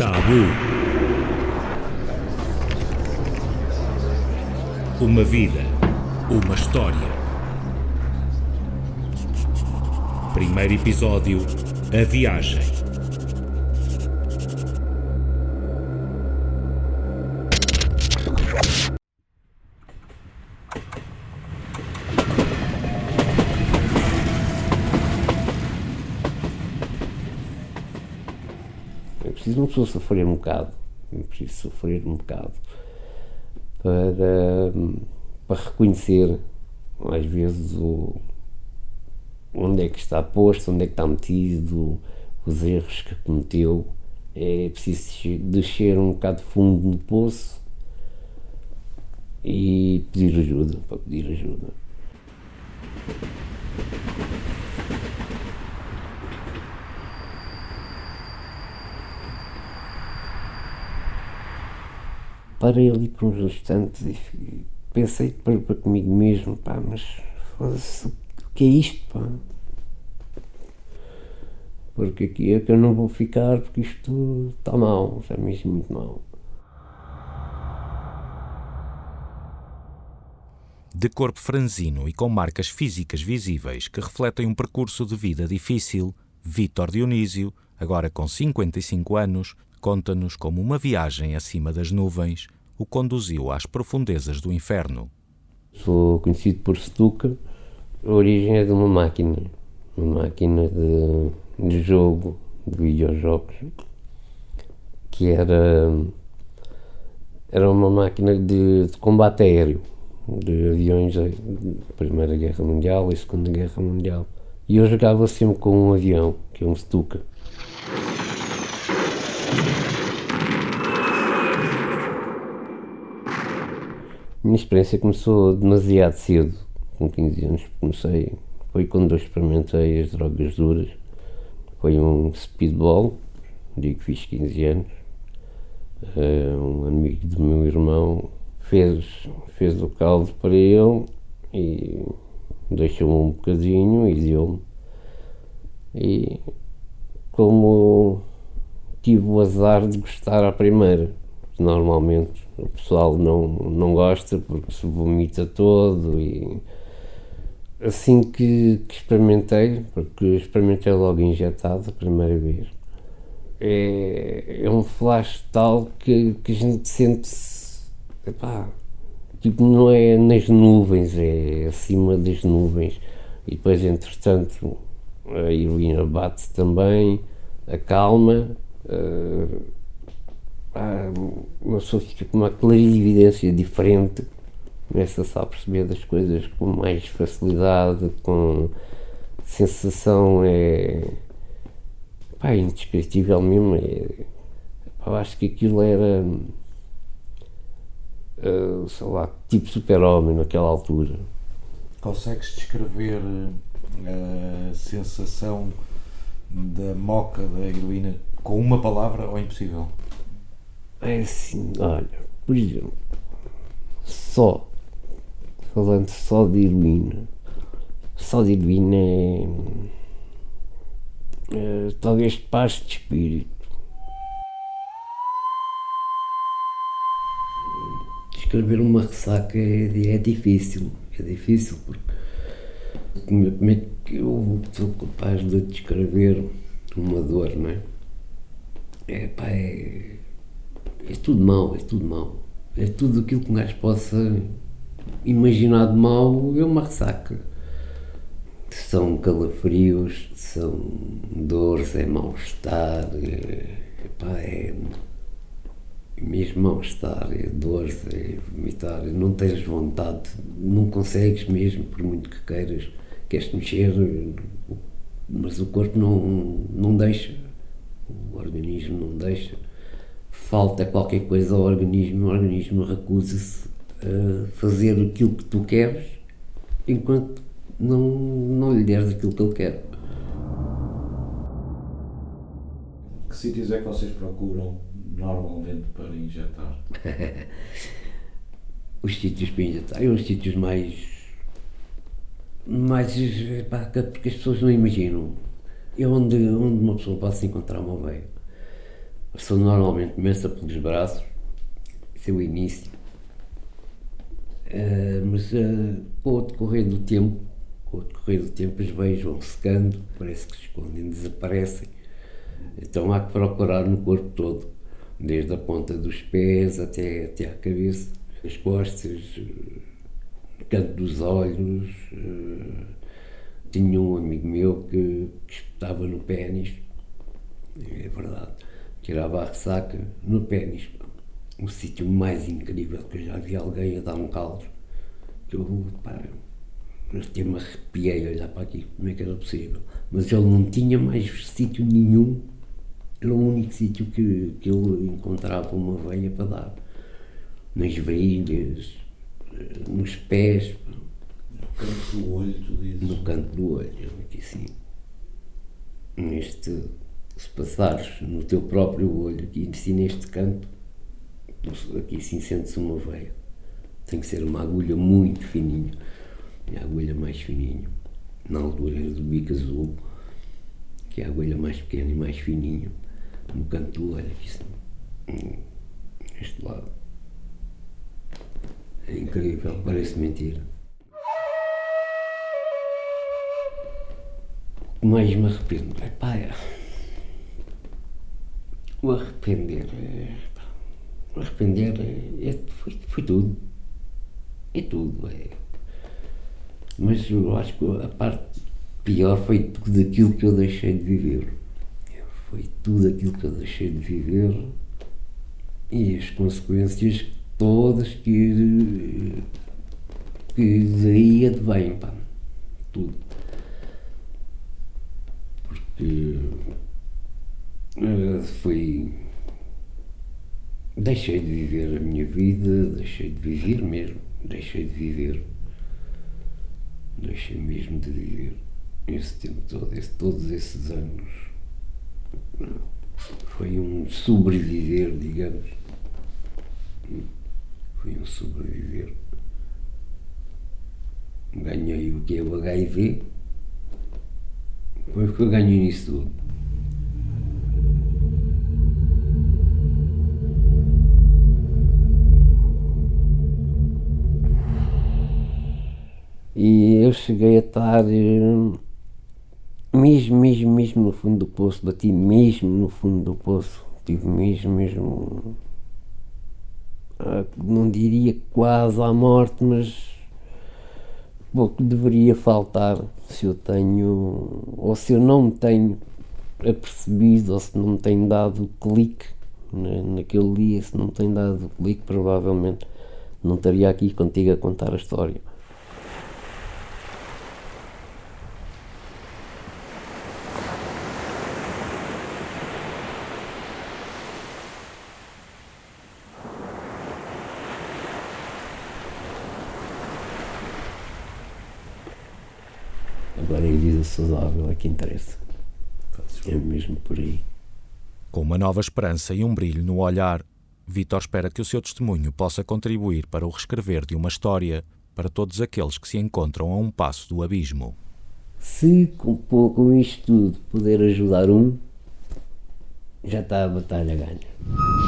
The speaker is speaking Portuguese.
Tabu. Uma vida, uma história. Primeiro episódio: A Viagem. É preciso uma pessoa sofrer um bocado. É preciso sofrer um bocado para, para reconhecer, às vezes, o, onde é que está posto, onde é que está metido, os erros que cometeu. É preciso descer um bocado fundo no poço e pedir ajuda, para pedir ajuda. Parei ali por uns instantes e pensei para, para comigo mesmo, pá, mas o que é isto, pá? Porque aqui é que eu não vou ficar porque isto está mal, está mesmo muito mal. De corpo franzino e com marcas físicas visíveis que refletem um percurso de vida difícil, Vítor Dionísio, agora com 55 anos, conta-nos como uma viagem acima das nuvens o conduziu às profundezas do inferno. Sou conhecido por Stuka. A origem é de uma máquina, uma máquina de, de jogo, de videojogos, que era, era uma máquina de, de combate aéreo, de aviões da Primeira Guerra Mundial e Segunda Guerra Mundial. E eu jogava sempre com um avião, que é um Stuka. Minha experiência começou demasiado cedo, com 15 anos. Comecei, foi quando eu experimentei as drogas duras. Foi um speedball, digo que fiz 15 anos. Uh, um amigo do meu irmão fez, fez o caldo para ele e deixou-me um bocadinho e deu-me. E como tive o azar de gostar à primeira, normalmente o pessoal não, não gosta porque se vomita todo e assim que, que experimentei, porque experimentei logo injetado a primeira vez, é, é um flash tal que, que a gente sente-se, tipo, não é nas nuvens, é acima das nuvens. E depois, entretanto, a heroína bate também, acalma. Uh, ah, uma uma clarividência diferente, começa-se a perceber das coisas com mais facilidade, com sensação é pá, indescritível mesmo. É, pá, acho que aquilo era uh, sei lá, tipo super-homem naquela altura. Consegues descrever a sensação da moca da heroína com uma palavra ou é impossível? É assim, olha, por exemplo, só, falando só de heroína, só de heroína é, é talvez paz de espírito. Descrever uma ressaca é, é difícil, é difícil porque como, é que eu sou capaz de descrever uma dor, não é? É pá, é é tudo mau, é tudo mau. É tudo aquilo que um gajo possa imaginar de mau é uma ressaca. São calafrios, são dores, é mal-estar, é, epá, é mesmo mal-estar, é dores, é vomitar, não tens vontade, não consegues mesmo, por muito que queiras, queres mexer, mas o corpo não, não deixa, o organismo não deixa falta qualquer coisa ao organismo, o organismo recusa-se a fazer aquilo que tu queres enquanto não, não lhe deres aquilo que ele quer. Que sítios é que vocês procuram normalmente para injetar? os sítios para injetar, os sítios mais. mais. Pá, porque as pessoas não imaginam. É onde, onde uma pessoa pode se encontrar uma veia Pessoa normalmente começa pelos braços, esse é o início. Uh, mas uh, com o decorrer do tempo, com o decorrer do tempo, as veias vão secando, parece que se escondem, desaparecem. Então há que procurar no corpo todo, desde a ponta dos pés até, até à cabeça, as costas, no canto dos olhos. Uh, tinha um amigo meu que, que espetava no pênis, é verdade, tirava a ressaca no pênis o sítio mais incrível que eu já vi alguém a dar um caldo. Que eu, pá, até me arrepiei a olhar para aqui, como é que era possível. Mas ele não tinha mais sítio nenhum, era o único sítio que, que ele encontrava uma veia para dar. Nas veias, nos pés. No canto do olho, tu dizes? No canto do olho, aqui assim. Neste, se passares no teu próprio olho, aqui assim neste canto, aqui sim sente-se uma veia. Tem que ser uma agulha muito fininha. A agulha mais fininha, na altura do bico azul, que é a agulha mais pequena e mais fininha, no canto do olho, aqui este lado. É incrível, parece mentira. O que mais me arrependo é pá, é, o arrepender é arrepender é, foi, foi tudo. É tudo. É. Mas eu acho que a parte pior foi tudo aquilo que eu deixei de viver. Foi tudo aquilo que eu deixei de viver e as consequências todas que, que daí advêm, pá. Tudo. Porque foi Deixei de viver a minha vida, deixei de viver mesmo, deixei de viver. Deixei mesmo de viver esse tempo todo, esse, todos esses anos. Foi um sobreviver, digamos. Foi um sobreviver. Ganhei o que é o HIV. Foi o que eu ganhei nisso tudo. E eu cheguei a estar eh, mesmo, mesmo, mesmo no fundo do poço, bati mesmo no fundo do poço, tive mesmo, mesmo, ah, não diria quase à morte, mas pouco deveria faltar se eu tenho, ou se eu não me tenho apercebido, ou se não me tenho dado clique né, naquele dia, se não me tenho dado clique, provavelmente não estaria aqui contigo a contar a história. Agora a vida saudável é que interessa. É mesmo por aí. Com uma nova esperança e um brilho no olhar, Vitor espera que o seu testemunho possa contribuir para o reescrever de uma história para todos aqueles que se encontram a um passo do abismo. Se com, com isto tudo puder ajudar um, já está a batalha ganha.